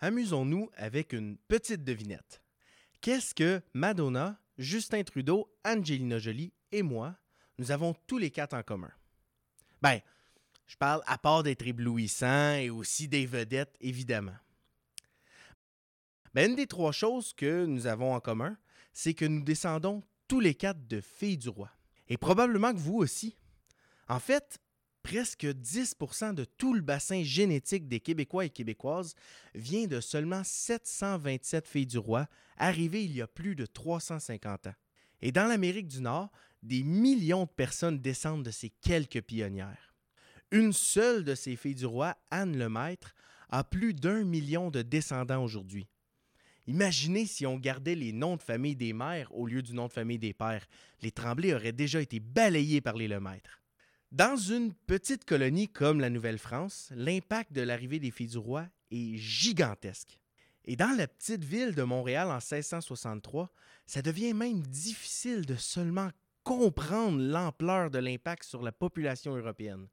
amusons-nous avec une petite devinette. Qu'est-ce que Madonna, Justin Trudeau, Angelina Jolie et moi, nous avons tous les quatre en commun? Ben, je parle à part d'être éblouissant et aussi des vedettes, évidemment. Ben, une des trois choses que nous avons en commun, c'est que nous descendons tous les quatre de filles du roi. Et probablement que vous aussi. En fait, presque 10% de tout le bassin génétique des Québécois et Québécoises vient de seulement 727 filles du roi, arrivées il y a plus de 350 ans. Et dans l'Amérique du Nord, des millions de personnes descendent de ces quelques pionnières. Une seule de ces filles du roi, Anne Lemaître, a plus d'un million de descendants aujourd'hui. Imaginez si on gardait les noms de famille des mères au lieu du nom de famille des pères. Les Tremblay auraient déjà été balayés par les Lemaître. Dans une petite colonie comme la Nouvelle-France, l'impact de l'arrivée des filles du roi est gigantesque. Et dans la petite ville de Montréal en 1663, ça devient même difficile de seulement comprendre l'ampleur de l'impact sur la population européenne.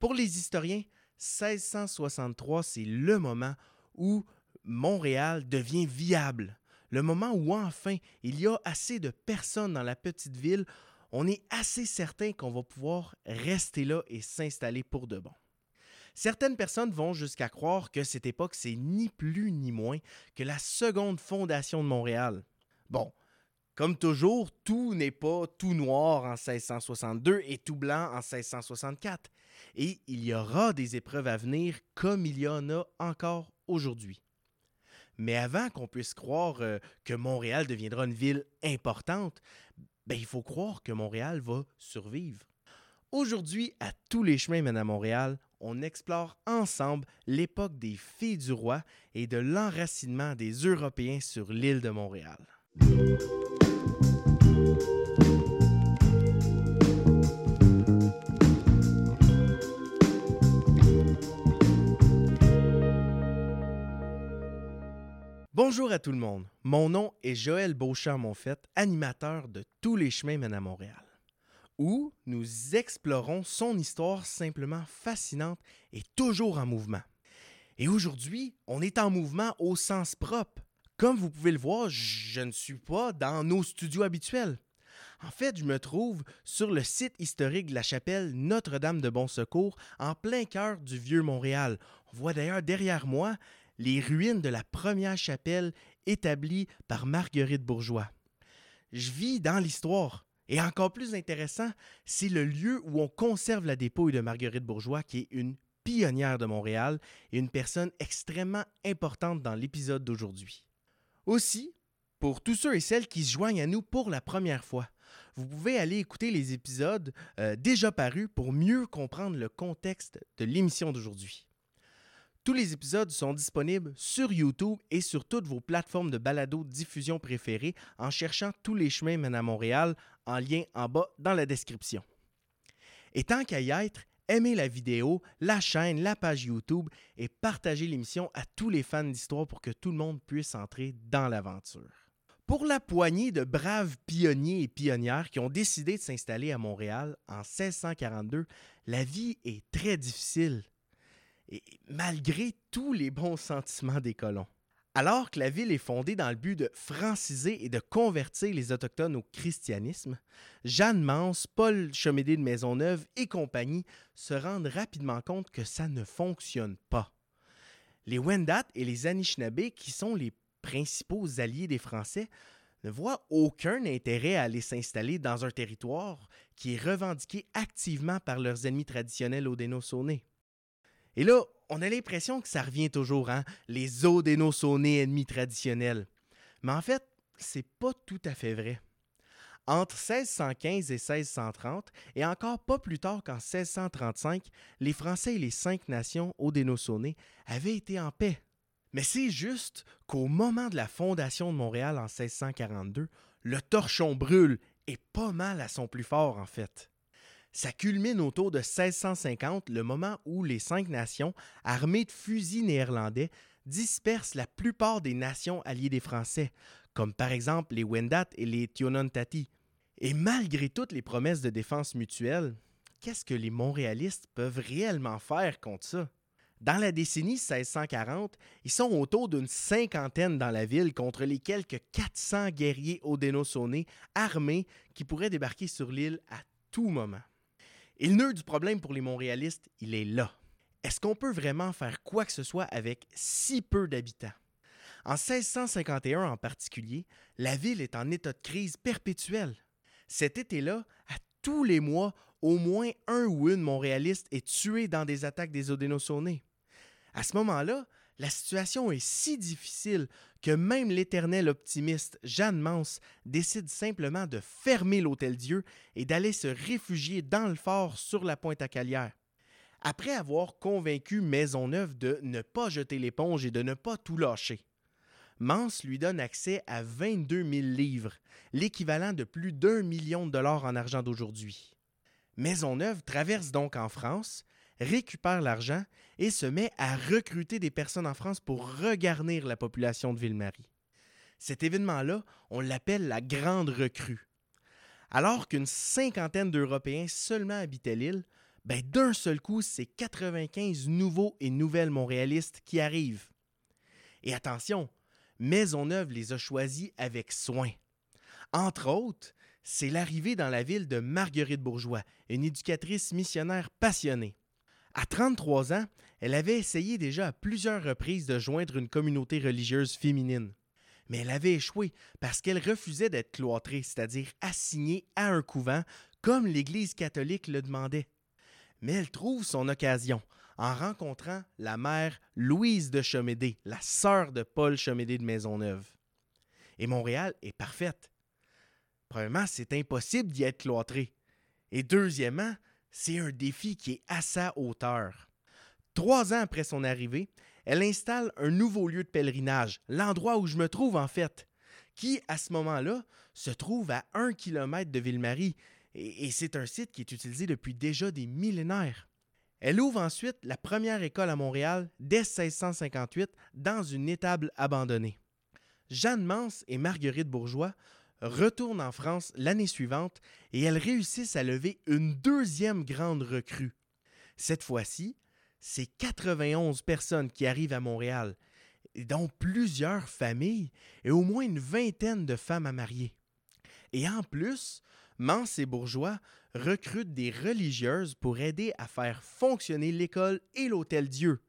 Pour les historiens, 1663, c'est le moment où Montréal devient viable, le moment où enfin il y a assez de personnes dans la petite ville, on est assez certain qu'on va pouvoir rester là et s'installer pour de bon. Certaines personnes vont jusqu'à croire que cette époque, c'est ni plus ni moins que la seconde fondation de Montréal. Bon, comme toujours, tout n'est pas tout noir en 1662 et tout blanc en 1664. Et il y aura des épreuves à venir comme il y en a encore aujourd'hui. Mais avant qu'on puisse croire euh, que Montréal deviendra une ville importante, ben, il faut croire que Montréal va survivre. Aujourd'hui, à tous les chemins mènent à Montréal, on explore ensemble l'époque des filles du roi et de l'enracinement des Européens sur l'île de Montréal. Bonjour à tout le monde. Mon nom est Joël Beauchamp-Monfette, animateur de Tous les chemins mènent à Montréal, où nous explorons son histoire simplement fascinante et toujours en mouvement. Et aujourd'hui, on est en mouvement au sens propre. Comme vous pouvez le voir, je ne suis pas dans nos studios habituels. En fait, je me trouve sur le site historique de la chapelle Notre-Dame de Bon Secours, en plein cœur du vieux Montréal. On voit d'ailleurs derrière moi les ruines de la première chapelle établie par Marguerite Bourgeois. Je vis dans l'histoire. Et encore plus intéressant, c'est le lieu où on conserve la dépouille de Marguerite Bourgeois, qui est une pionnière de Montréal et une personne extrêmement importante dans l'épisode d'aujourd'hui. Aussi, pour tous ceux et celles qui se joignent à nous pour la première fois, vous pouvez aller écouter les épisodes euh, déjà parus pour mieux comprendre le contexte de l'émission d'aujourd'hui. Tous les épisodes sont disponibles sur YouTube et sur toutes vos plateformes de balado diffusion préférées en cherchant Tous les chemins mènent à Montréal en lien en bas dans la description. Et tant qu'à y être, aimez la vidéo, la chaîne, la page YouTube et partagez l'émission à tous les fans d'histoire pour que tout le monde puisse entrer dans l'aventure. Pour la poignée de braves pionniers et pionnières qui ont décidé de s'installer à Montréal en 1642, la vie est très difficile et malgré tous les bons sentiments des colons. Alors que la ville est fondée dans le but de franciser et de convertir les Autochtones au christianisme, Jeanne Mance, Paul Chemédé de Maisonneuve et compagnie se rendent rapidement compte que ça ne fonctionne pas. Les Wendat et les Anishinaabe, qui sont les principaux alliés des Français, ne voient aucun intérêt à aller s'installer dans un territoire qui est revendiqué activement par leurs ennemis traditionnels au. Et là, on a l'impression que ça revient toujours, hein? Les Odénosonés ennemis traditionnels. Mais en fait, c'est pas tout à fait vrai. Entre 1615 et 1630, et encore pas plus tard qu'en 1635, les Français et les cinq nations Odénosonés avaient été en paix. Mais c'est juste qu'au moment de la fondation de Montréal en 1642, le torchon brûle et pas mal à son plus fort en fait. Ça culmine autour de 1650, le moment où les cinq nations, armées de fusils néerlandais, dispersent la plupart des nations alliées des Français, comme par exemple les Wendat et les Tionontati. Et malgré toutes les promesses de défense mutuelle, qu'est-ce que les Montréalistes peuvent réellement faire contre ça? Dans la décennie 1640, ils sont autour d'une cinquantaine dans la ville contre les quelques 400 guerriers odénosonés armés qui pourraient débarquer sur l'île à tout moment. Le nœud du problème pour les Montréalistes, il est là. Est-ce qu'on peut vraiment faire quoi que ce soit avec si peu d'habitants? En 1651 en particulier, la ville est en état de crise perpétuelle. Cet été-là, à tous les mois, au moins un ou une Montréaliste est tué dans des attaques des Odénosonés. À ce moment-là, la situation est si difficile que même l'éternel optimiste Jeanne Mance décide simplement de fermer l'Hôtel Dieu et d'aller se réfugier dans le fort sur la pointe à Calière. Après avoir convaincu Maisonneuve de ne pas jeter l'éponge et de ne pas tout lâcher, Mance lui donne accès à 22 000 livres, l'équivalent de plus d'un million de dollars en argent d'aujourd'hui. Maisonneuve traverse donc en France, récupère l'argent et se met à recruter des personnes en France pour regarnir la population de Ville-Marie. Cet événement-là, on l'appelle la Grande Recrue. Alors qu'une cinquantaine d'Européens seulement habitaient l'île, ben d'un seul coup, c'est 95 nouveaux et nouvelles Montréalistes qui arrivent. Et attention, Maisonneuve les a choisis avec soin. Entre autres, c'est l'arrivée dans la ville de Marguerite Bourgeois, une éducatrice missionnaire passionnée. À 33 ans, elle avait essayé déjà à plusieurs reprises de joindre une communauté religieuse féminine. Mais elle avait échoué parce qu'elle refusait d'être cloîtrée, c'est-à-dire assignée à un couvent, comme l'Église catholique le demandait. Mais elle trouve son occasion en rencontrant la mère Louise de Chemédé, la sœur de Paul Chemédé de Maisonneuve. Et Montréal est parfaite. Premièrement, c'est impossible d'y être cloîtré. Et deuxièmement, c'est un défi qui est à sa hauteur. Trois ans après son arrivée, elle installe un nouveau lieu de pèlerinage, l'endroit où je me trouve en fait, qui, à ce moment-là, se trouve à un kilomètre de Ville-Marie, et, et c'est un site qui est utilisé depuis déjà des millénaires. Elle ouvre ensuite la première école à Montréal dès 1658 dans une étable abandonnée. Jeanne Mance et Marguerite Bourgeois retournent en France l'année suivante et elles réussissent à lever une deuxième grande recrue. Cette fois-ci, c'est 91 personnes qui arrivent à Montréal, dont plusieurs familles et au moins une vingtaine de femmes à marier. Et en plus, Mance et Bourgeois recrutent des religieuses pour aider à faire fonctionner l'école et l'Hôtel Dieu,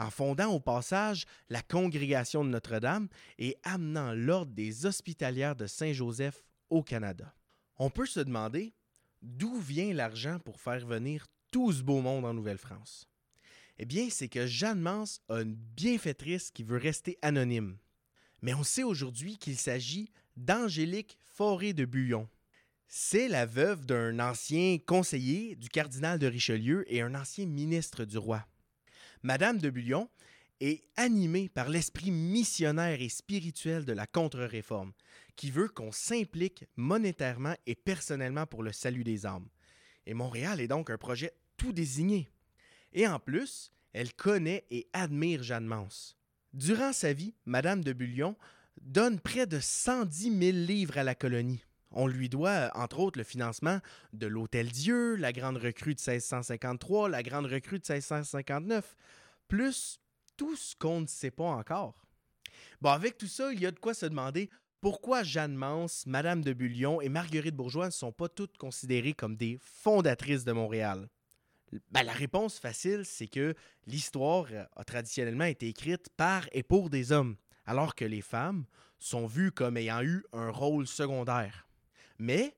en fondant au passage la congrégation de Notre-Dame et amenant l'ordre des hospitalières de Saint-Joseph au Canada. On peut se demander d'où vient l'argent pour faire venir tout ce beau monde en Nouvelle-France. Eh bien, c'est que Jeanne Mance a une bienfaitrice qui veut rester anonyme. Mais on sait aujourd'hui qu'il s'agit d'Angélique Forêt de Buyon, c'est la veuve d'un ancien conseiller du cardinal de Richelieu et un ancien ministre du roi. Madame de Bullion est animée par l'esprit missionnaire et spirituel de la contre-réforme, qui veut qu'on s'implique monétairement et personnellement pour le salut des âmes. Et Montréal est donc un projet tout désigné. Et en plus, elle connaît et admire Jeanne Mance. Durant sa vie, Madame de Bullion donne près de 110 000 livres à la colonie. On lui doit, entre autres, le financement de l'Hôtel Dieu, la Grande Recrue de 1653, la Grande Recrue de 1659, plus tout ce qu'on ne sait pas encore. Bon, avec tout ça, il y a de quoi se demander pourquoi Jeanne Mance, Madame de Bullion et Marguerite Bourgeois ne sont pas toutes considérées comme des fondatrices de Montréal. Ben, la réponse facile, c'est que l'histoire a traditionnellement été écrite par et pour des hommes, alors que les femmes sont vues comme ayant eu un rôle secondaire. Mais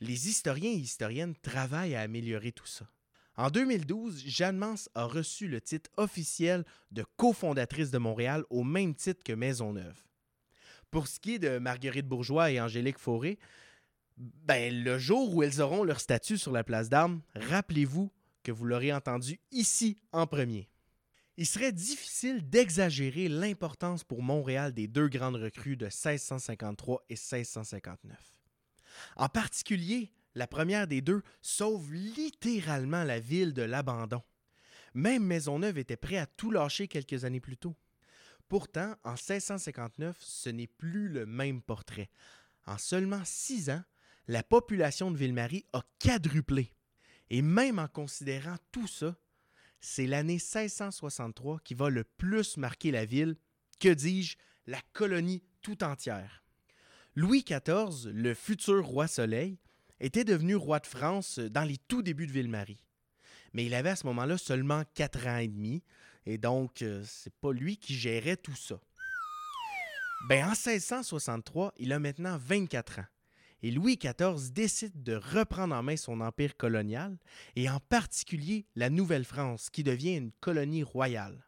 les historiens et historiennes travaillent à améliorer tout ça. En 2012, Jeanne Mance a reçu le titre officiel de cofondatrice de Montréal au même titre que Maisonneuve. Pour ce qui est de Marguerite Bourgeois et Angélique Fauré, ben, le jour où elles auront leur statut sur la place d'armes, rappelez-vous que vous l'aurez entendu ici en premier. Il serait difficile d'exagérer l'importance pour Montréal des deux grandes recrues de 1653 et 1659. En particulier, la première des deux sauve littéralement la ville de l'abandon. Même Maisonneuve était prêt à tout lâcher quelques années plus tôt. Pourtant, en 1659, ce n'est plus le même portrait. En seulement six ans, la population de Ville-Marie a quadruplé. Et même en considérant tout ça, c'est l'année 1663 qui va le plus marquer la ville, que dis-je, la colonie tout entière. Louis XIV, le futur roi Soleil, était devenu roi de France dans les tout débuts de Ville-Marie. Mais il avait à ce moment-là seulement quatre ans et demi, et donc euh, c'est pas lui qui gérait tout ça. Ben, en 1663, il a maintenant 24 ans et Louis XIV décide de reprendre en main son empire colonial, et en particulier la Nouvelle-France, qui devient une colonie royale.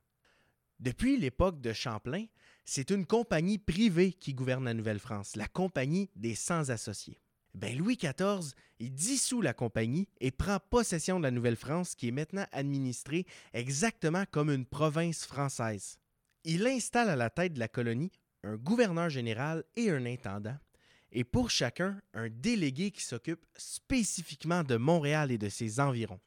Depuis l'époque de Champlain, c'est une compagnie privée qui gouverne la Nouvelle-France, la Compagnie des Sans-Associés. Ben Louis XIV, il dissout la compagnie et prend possession de la Nouvelle-France qui est maintenant administrée exactement comme une province française. Il installe à la tête de la colonie un gouverneur général et un intendant, et pour chacun un délégué qui s'occupe spécifiquement de Montréal et de ses environs.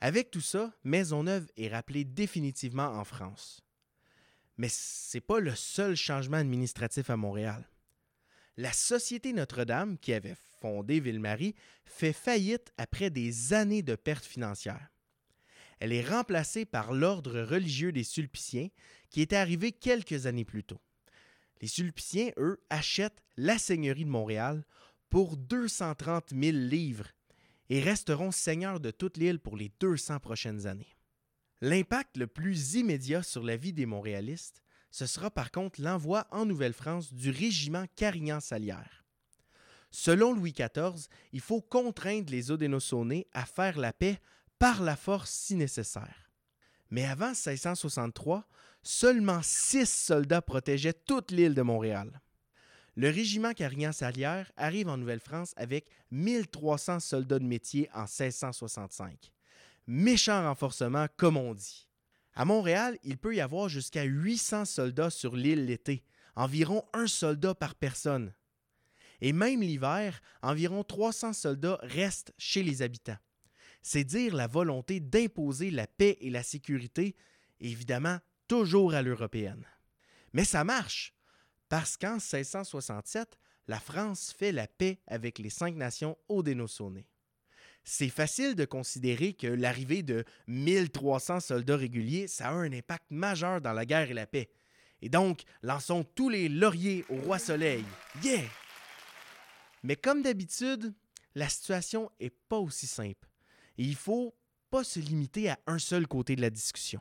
Avec tout ça, Maisonneuve est rappelée définitivement en France. Mais ce n'est pas le seul changement administratif à Montréal. La Société Notre-Dame, qui avait fondé Ville-Marie, fait faillite après des années de pertes financières. Elle est remplacée par l'Ordre religieux des Sulpiciens, qui était arrivé quelques années plus tôt. Les Sulpiciens, eux, achètent la Seigneurie de Montréal pour 230 000 livres et resteront seigneurs de toute l'île pour les 200 prochaines années. L'impact le plus immédiat sur la vie des Montréalistes, ce sera par contre l'envoi en Nouvelle-France du régiment Carignan-Salière. Selon Louis XIV, il faut contraindre les Haudenosaunais à faire la paix par la force si nécessaire. Mais avant 1663, seulement six soldats protégeaient toute l'île de Montréal. Le régiment Carignan-Salière arrive en Nouvelle-France avec 1300 soldats de métier en 1665. Méchant renforcement, comme on dit. À Montréal, il peut y avoir jusqu'à 800 soldats sur l'île l'été, environ un soldat par personne. Et même l'hiver, environ 300 soldats restent chez les habitants c'est dire la volonté d'imposer la paix et la sécurité, évidemment toujours à l'européenne. Mais ça marche, parce qu'en 1667, la France fait la paix avec les cinq nations Haudenosaunee. C'est facile de considérer que l'arrivée de 1300 soldats réguliers, ça a un impact majeur dans la guerre et la paix. Et donc, lançons tous les lauriers au roi Soleil. Yeah! Mais comme d'habitude, la situation n'est pas aussi simple. Et il ne faut pas se limiter à un seul côté de la discussion.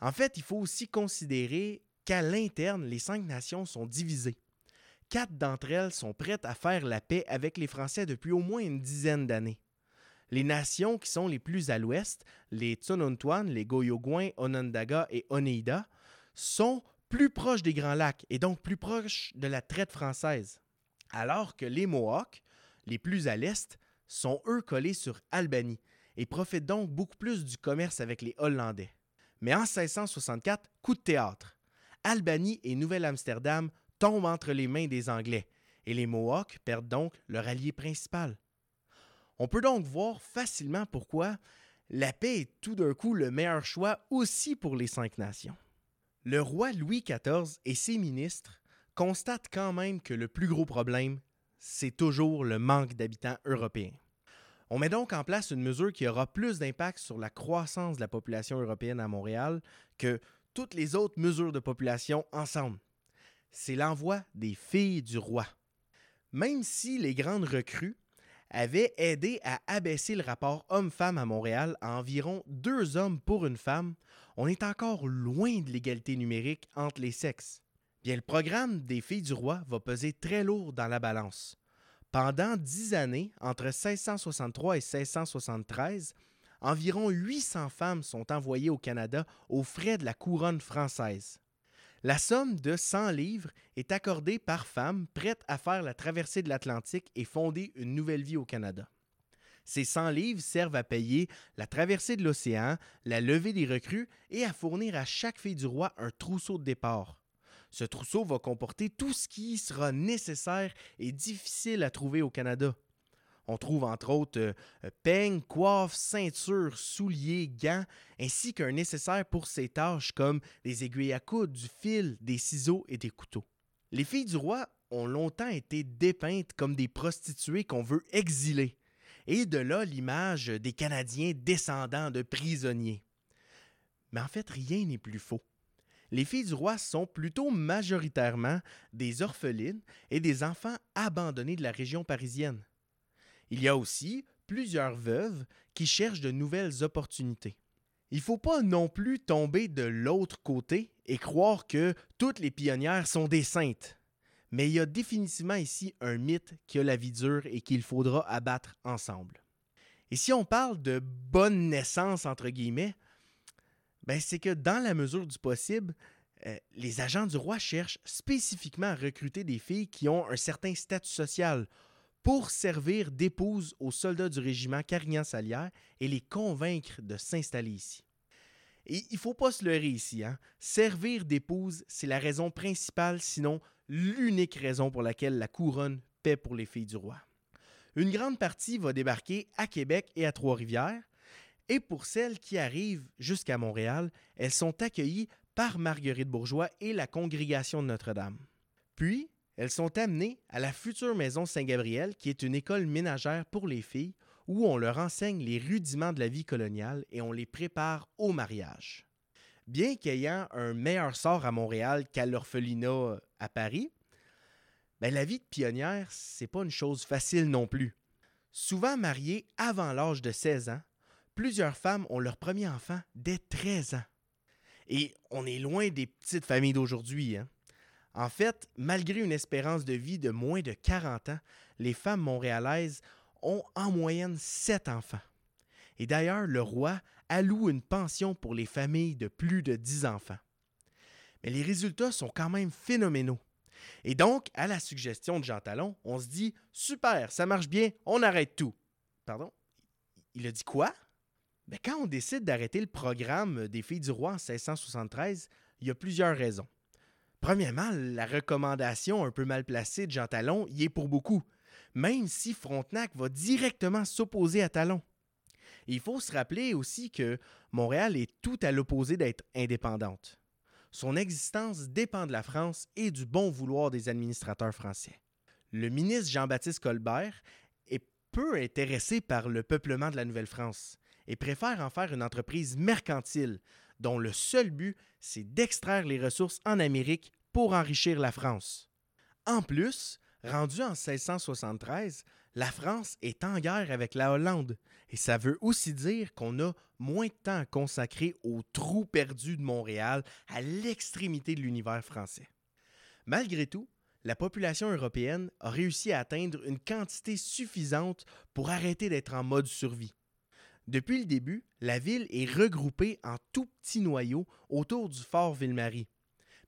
En fait, il faut aussi considérer qu'à l'interne, les cinq nations sont divisées. Quatre d'entre elles sont prêtes à faire la paix avec les Français depuis au moins une dizaine d'années. Les nations qui sont les plus à l'ouest, les Tsununtuan, les Goyogouin, Onondaga et Oneida, sont plus proches des Grands Lacs et donc plus proches de la traite française, alors que les Mohawks, les plus à l'est, sont eux collés sur Albanie, et profite donc beaucoup plus du commerce avec les Hollandais. Mais en 1664, coup de théâtre. Albanie et Nouvelle-Amsterdam tombent entre les mains des Anglais, et les Mohawks perdent donc leur allié principal. On peut donc voir facilement pourquoi la paix est tout d'un coup le meilleur choix aussi pour les cinq nations. Le roi Louis XIV et ses ministres constatent quand même que le plus gros problème, c'est toujours le manque d'habitants européens. On met donc en place une mesure qui aura plus d'impact sur la croissance de la population européenne à Montréal que toutes les autres mesures de population ensemble. C'est l'envoi des filles du roi. Même si les grandes recrues avaient aidé à abaisser le rapport homme-femme à Montréal à environ deux hommes pour une femme, on est encore loin de l'égalité numérique entre les sexes. Bien, le programme des filles du roi va peser très lourd dans la balance. Pendant dix années, entre 1663 et 1673, environ 800 femmes sont envoyées au Canada aux frais de la couronne française. La somme de 100 livres est accordée par femme prête à faire la traversée de l'Atlantique et fonder une nouvelle vie au Canada. Ces 100 livres servent à payer la traversée de l'océan, la levée des recrues et à fournir à chaque fille du roi un trousseau de départ. Ce trousseau va comporter tout ce qui sera nécessaire et difficile à trouver au Canada. On trouve entre autres euh, euh, peignes, coiffes, ceintures, souliers, gants, ainsi qu'un nécessaire pour ces tâches comme des aiguilles à coudre, du fil, des ciseaux et des couteaux. Les filles du roi ont longtemps été dépeintes comme des prostituées qu'on veut exiler, et de là l'image des Canadiens descendants de prisonniers. Mais en fait, rien n'est plus faux. Les filles du roi sont plutôt majoritairement des orphelines et des enfants abandonnés de la région parisienne. Il y a aussi plusieurs veuves qui cherchent de nouvelles opportunités. Il ne faut pas non plus tomber de l'autre côté et croire que toutes les pionnières sont des saintes. Mais il y a définitivement ici un mythe qui a la vie dure et qu'il faudra abattre ensemble. Et si on parle de bonne naissance, entre guillemets, ben c'est que dans la mesure du possible, euh, les agents du roi cherchent spécifiquement à recruter des filles qui ont un certain statut social pour servir d'épouse aux soldats du régiment Carignan-Salière et les convaincre de s'installer ici. Et il ne faut pas se leurrer ici. Hein? Servir d'épouse, c'est la raison principale, sinon l'unique raison pour laquelle la couronne paie pour les filles du roi. Une grande partie va débarquer à Québec et à Trois-Rivières, et pour celles qui arrivent jusqu'à Montréal, elles sont accueillies par Marguerite Bourgeois et la congrégation de Notre-Dame. Puis, elles sont amenées à la future maison Saint-Gabriel, qui est une école ménagère pour les filles, où on leur enseigne les rudiments de la vie coloniale et on les prépare au mariage. Bien qu'ayant un meilleur sort à Montréal qu'à l'orphelinat à Paris, ben, la vie de pionnière, c'est pas une chose facile non plus. Souvent mariées avant l'âge de 16 ans, plusieurs femmes ont leur premier enfant dès 13 ans. Et on est loin des petites familles d'aujourd'hui. Hein? En fait, malgré une espérance de vie de moins de 40 ans, les femmes montréalaises ont en moyenne 7 enfants. Et d'ailleurs, le roi alloue une pension pour les familles de plus de 10 enfants. Mais les résultats sont quand même phénoménaux. Et donc, à la suggestion de Jean Talon, on se dit Super, ça marche bien, on arrête tout. Pardon? Il a dit quoi? Ben, Quand on décide d'arrêter le programme des Filles du Roi en 1673, il y a plusieurs raisons. Premièrement, la recommandation un peu mal placée de Jean Talon y est pour beaucoup, même si Frontenac va directement s'opposer à Talon. il faut se rappeler aussi que Montréal est tout à l'opposé d'être indépendante. Son existence dépend de la France et du bon vouloir des administrateurs français. Le ministre Jean-Baptiste Colbert est peu intéressé par le peuplement de la Nouvelle-France et préfère en faire une entreprise mercantile dont le seul but, c'est d'extraire les ressources en Amérique pour enrichir la France. En plus, rendu en 1673, la France est en guerre avec la Hollande, et ça veut aussi dire qu'on a moins de temps à consacrer au trou perdu de Montréal, à l'extrémité de l'univers français. Malgré tout, la population européenne a réussi à atteindre une quantité suffisante pour arrêter d'être en mode survie. Depuis le début, la ville est regroupée en tout petits noyaux autour du fort Ville-Marie.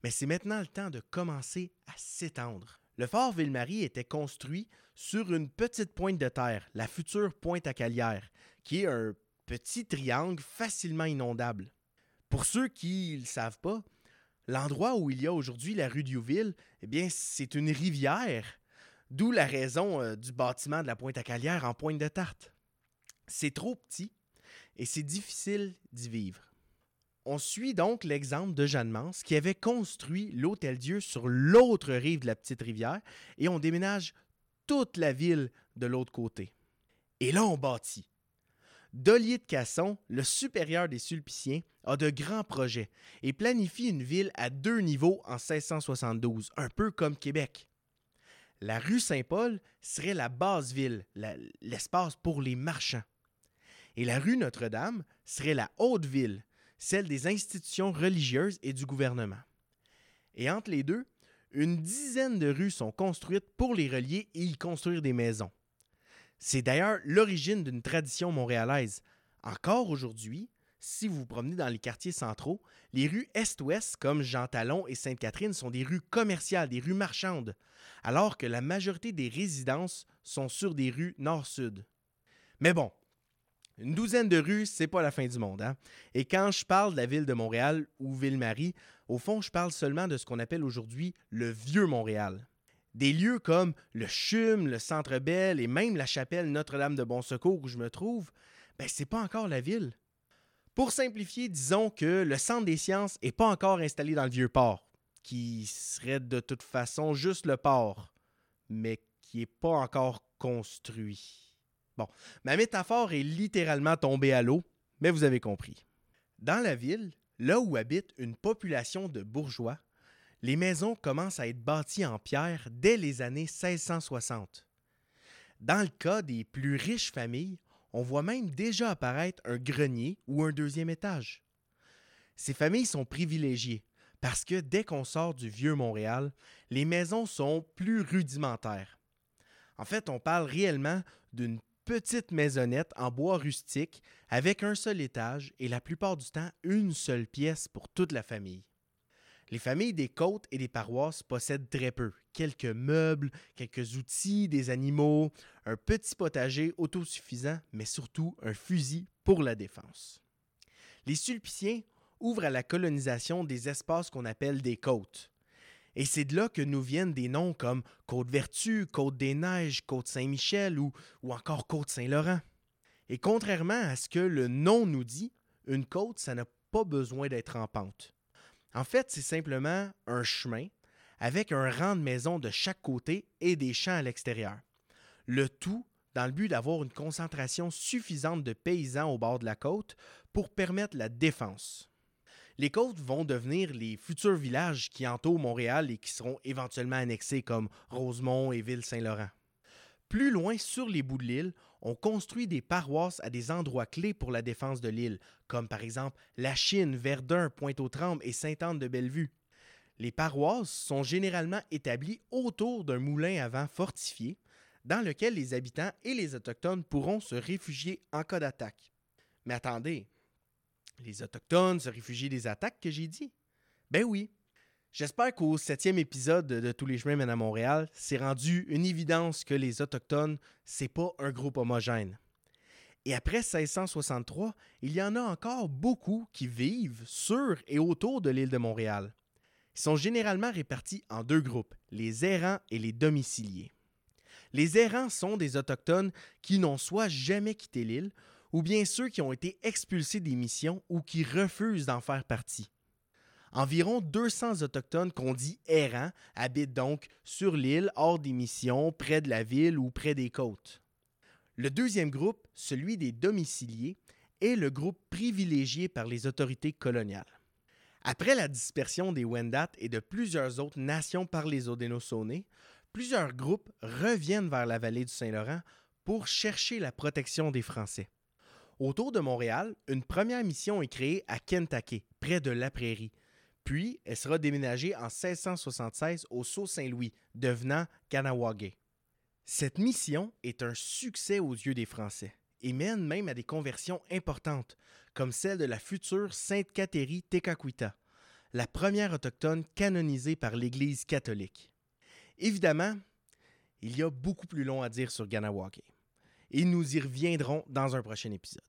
Mais c'est maintenant le temps de commencer à s'étendre. Le fort Ville-Marie était construit sur une petite pointe de terre, la future pointe à Calière, qui est un petit triangle facilement inondable. Pour ceux qui ne le savent pas, l'endroit où il y a aujourd'hui la rue Diouville, eh bien, c'est une rivière, d'où la raison euh, du bâtiment de la pointe à Calière en pointe de tarte. C'est trop petit et c'est difficile d'y vivre. On suit donc l'exemple de Jeanne Mance qui avait construit l'Hôtel Dieu sur l'autre rive de la petite rivière et on déménage toute la ville de l'autre côté. Et là, on bâtit. Dollier de Casson, le supérieur des Sulpiciens, a de grands projets et planifie une ville à deux niveaux en 1672, un peu comme Québec. La rue Saint-Paul serait la base ville, l'espace pour les marchands et la rue Notre-Dame serait la haute ville, celle des institutions religieuses et du gouvernement. Et entre les deux, une dizaine de rues sont construites pour les relier et y construire des maisons. C'est d'ailleurs l'origine d'une tradition montréalaise. Encore aujourd'hui, si vous vous promenez dans les quartiers centraux, les rues Est-Ouest, comme Jean Talon et Sainte-Catherine, sont des rues commerciales, des rues marchandes, alors que la majorité des résidences sont sur des rues Nord-Sud. Mais bon, une douzaine de rues, c'est pas la fin du monde. Hein? Et quand je parle de la ville de Montréal ou Ville-Marie, au fond, je parle seulement de ce qu'on appelle aujourd'hui le Vieux Montréal. Des lieux comme le CHUM, le Centre Bell et même la chapelle Notre-Dame de Bon Secours où je me trouve, ben c'est pas encore la ville. Pour simplifier, disons que le Centre des sciences n'est pas encore installé dans le vieux port, qui serait de toute façon juste le port, mais qui n'est pas encore construit. Bon, ma métaphore est littéralement tombée à l'eau, mais vous avez compris. Dans la ville, là où habite une population de bourgeois, les maisons commencent à être bâties en pierre dès les années 1660. Dans le cas des plus riches familles, on voit même déjà apparaître un grenier ou un deuxième étage. Ces familles sont privilégiées parce que dès qu'on sort du vieux Montréal, les maisons sont plus rudimentaires. En fait, on parle réellement d'une petite maisonnette en bois rustique avec un seul étage et la plupart du temps une seule pièce pour toute la famille. Les familles des côtes et des paroisses possèdent très peu, quelques meubles, quelques outils, des animaux, un petit potager autosuffisant, mais surtout un fusil pour la défense. Les Sulpiciens ouvre à la colonisation des espaces qu'on appelle des côtes. Et c'est de là que nous viennent des noms comme Côte-Vertu, Côte-des-Neiges, Côte-Saint-Michel ou, ou encore Côte-Saint-Laurent. Et contrairement à ce que le nom nous dit, une côte, ça n'a pas besoin d'être en pente. En fait, c'est simplement un chemin avec un rang de maisons de chaque côté et des champs à l'extérieur. Le tout dans le but d'avoir une concentration suffisante de paysans au bord de la côte pour permettre la défense. Les côtes vont devenir les futurs villages qui entourent Montréal et qui seront éventuellement annexés comme Rosemont et Ville-Saint-Laurent. Plus loin, sur les bouts de l'île, on construit des paroisses à des endroits clés pour la défense de l'île, comme par exemple La Chine, Verdun, Pointe-aux-Trembles et Sainte-Anne-de-Bellevue. Les paroisses sont généralement établies autour d'un moulin à vent fortifié, dans lequel les habitants et les Autochtones pourront se réfugier en cas d'attaque. Mais attendez, les Autochtones se réfugient des attaques que j'ai dit? Ben oui. J'espère qu'au septième épisode de Tous les chemins mènent à Montréal, c'est rendu une évidence que les Autochtones, c'est pas un groupe homogène. Et après 1663, il y en a encore beaucoup qui vivent sur et autour de l'île de Montréal. Ils sont généralement répartis en deux groupes, les errants et les domiciliés. Les errants sont des Autochtones qui n'ont soit jamais quitté l'île ou bien ceux qui ont été expulsés des missions ou qui refusent d'en faire partie. Environ 200 Autochtones qu'on dit errants habitent donc sur l'île, hors des missions, près de la ville ou près des côtes. Le deuxième groupe, celui des domiciliés, est le groupe privilégié par les autorités coloniales. Après la dispersion des Wendat et de plusieurs autres nations par les Haudenosaunee, plusieurs groupes reviennent vers la vallée du Saint-Laurent pour chercher la protection des Français. Autour de Montréal, une première mission est créée à Kentucky, près de La Prairie. Puis, elle sera déménagée en 1676 au Sault-Saint-Louis, devenant Kanawagé. Cette mission est un succès aux yeux des Français et mène même à des conversions importantes, comme celle de la future Sainte Cathérie Tekakwitha, la première autochtone canonisée par l'Église catholique. Évidemment, il y a beaucoup plus long à dire sur Ganawake et nous y reviendrons dans un prochain épisode.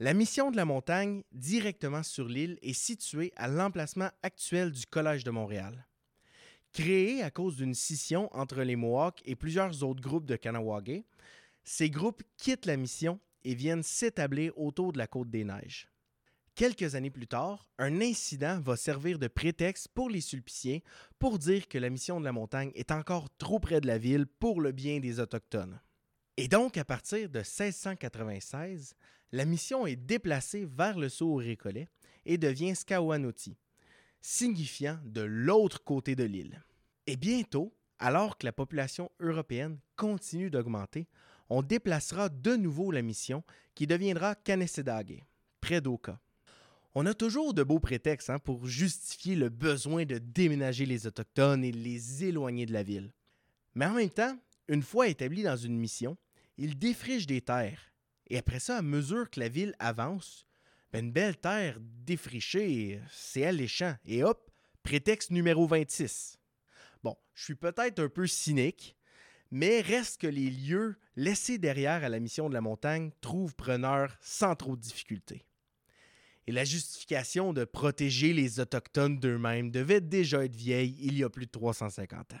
La mission de la montagne, directement sur l'île, est située à l'emplacement actuel du Collège de Montréal. Créé à cause d'une scission entre les Mohawks et plusieurs autres groupes de Kanawagé, ces groupes quittent la mission et viennent s'établir autour de la côte des Neiges. Quelques années plus tard, un incident va servir de prétexte pour les Sulpiciens pour dire que la mission de la montagne est encore trop près de la ville pour le bien des Autochtones. Et donc, à partir de 1696, la mission est déplacée vers le saut récollet et devient Skawanoti, signifiant de l'autre côté de l'île. Et bientôt, alors que la population européenne continue d'augmenter, on déplacera de nouveau la mission qui deviendra Kanesedage, près d'Oka. On a toujours de beaux prétextes hein, pour justifier le besoin de déménager les Autochtones et les éloigner de la ville. Mais en même temps, une fois établis dans une mission, ils défrichent des terres. Et après ça, à mesure que la ville avance, ben, une belle terre défrichée, c'est alléchant. Et hop, prétexte numéro 26. Bon, je suis peut-être un peu cynique, mais reste que les lieux laissés derrière à la mission de la montagne trouvent preneur sans trop de difficultés. Et la justification de protéger les Autochtones d'eux-mêmes devait déjà être vieille il y a plus de 350 ans.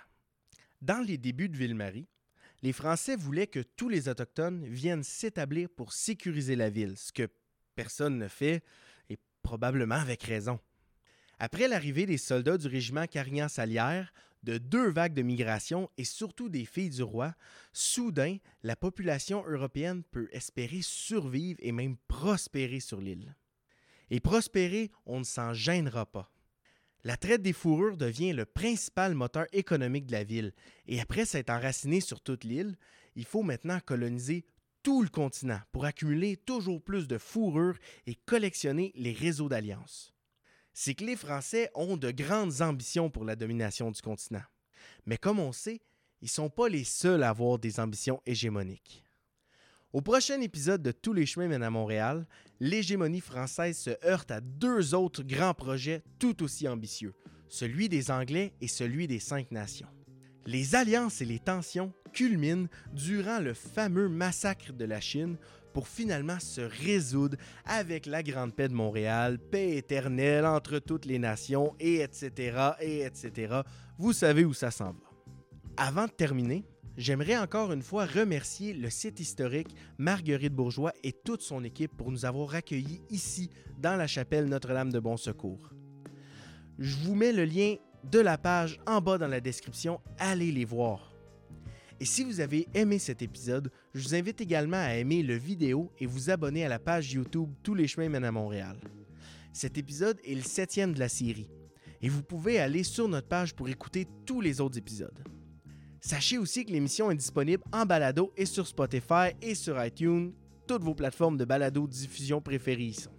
Dans les débuts de Ville-Marie, les Français voulaient que tous les Autochtones viennent s'établir pour sécuriser la ville, ce que personne ne fait, et probablement avec raison. Après l'arrivée des soldats du régiment Carignan-Salière, de deux vagues de migration et surtout des filles du roi, soudain, la population européenne peut espérer survivre et même prospérer sur l'île. Et prospérer, on ne s'en gênera pas. La traite des fourrures devient le principal moteur économique de la ville, et après s'être enraciné sur toute l'île, il faut maintenant coloniser tout le continent pour accumuler toujours plus de fourrures et collectionner les réseaux d'alliances. C'est que les Français ont de grandes ambitions pour la domination du continent. Mais comme on sait, ils ne sont pas les seuls à avoir des ambitions hégémoniques. Au prochain épisode de Tous les chemins mènent à Montréal, l'hégémonie française se heurte à deux autres grands projets tout aussi ambitieux, celui des Anglais et celui des Cinq Nations. Les alliances et les tensions culminent durant le fameux massacre de la Chine pour finalement se résoudre avec la Grande Paix de Montréal, paix éternelle entre toutes les nations, et etc., et etc. Vous savez où ça s'en va. Avant de terminer, J'aimerais encore une fois remercier le site historique Marguerite Bourgeois et toute son équipe pour nous avoir accueillis ici dans la chapelle Notre-Dame de Bon Secours. Je vous mets le lien de la page en bas dans la description, allez les voir. Et si vous avez aimé cet épisode, je vous invite également à aimer le vidéo et vous abonner à la page YouTube Tous les chemins mènent à Montréal. Cet épisode est le septième de la série et vous pouvez aller sur notre page pour écouter tous les autres épisodes. Sachez aussi que l'émission est disponible en balado et sur Spotify et sur iTunes, toutes vos plateformes de balado diffusion préférées sont.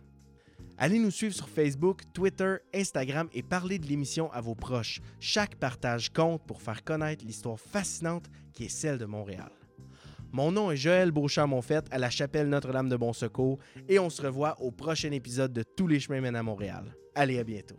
Allez nous suivre sur Facebook, Twitter, Instagram et parlez de l'émission à vos proches. Chaque partage compte pour faire connaître l'histoire fascinante qui est celle de Montréal. Mon nom est Joël Beauchamp-Monfette à la chapelle Notre-Dame de Bon Secours et on se revoit au prochain épisode de Tous les chemins mènent à Montréal. Allez, à bientôt.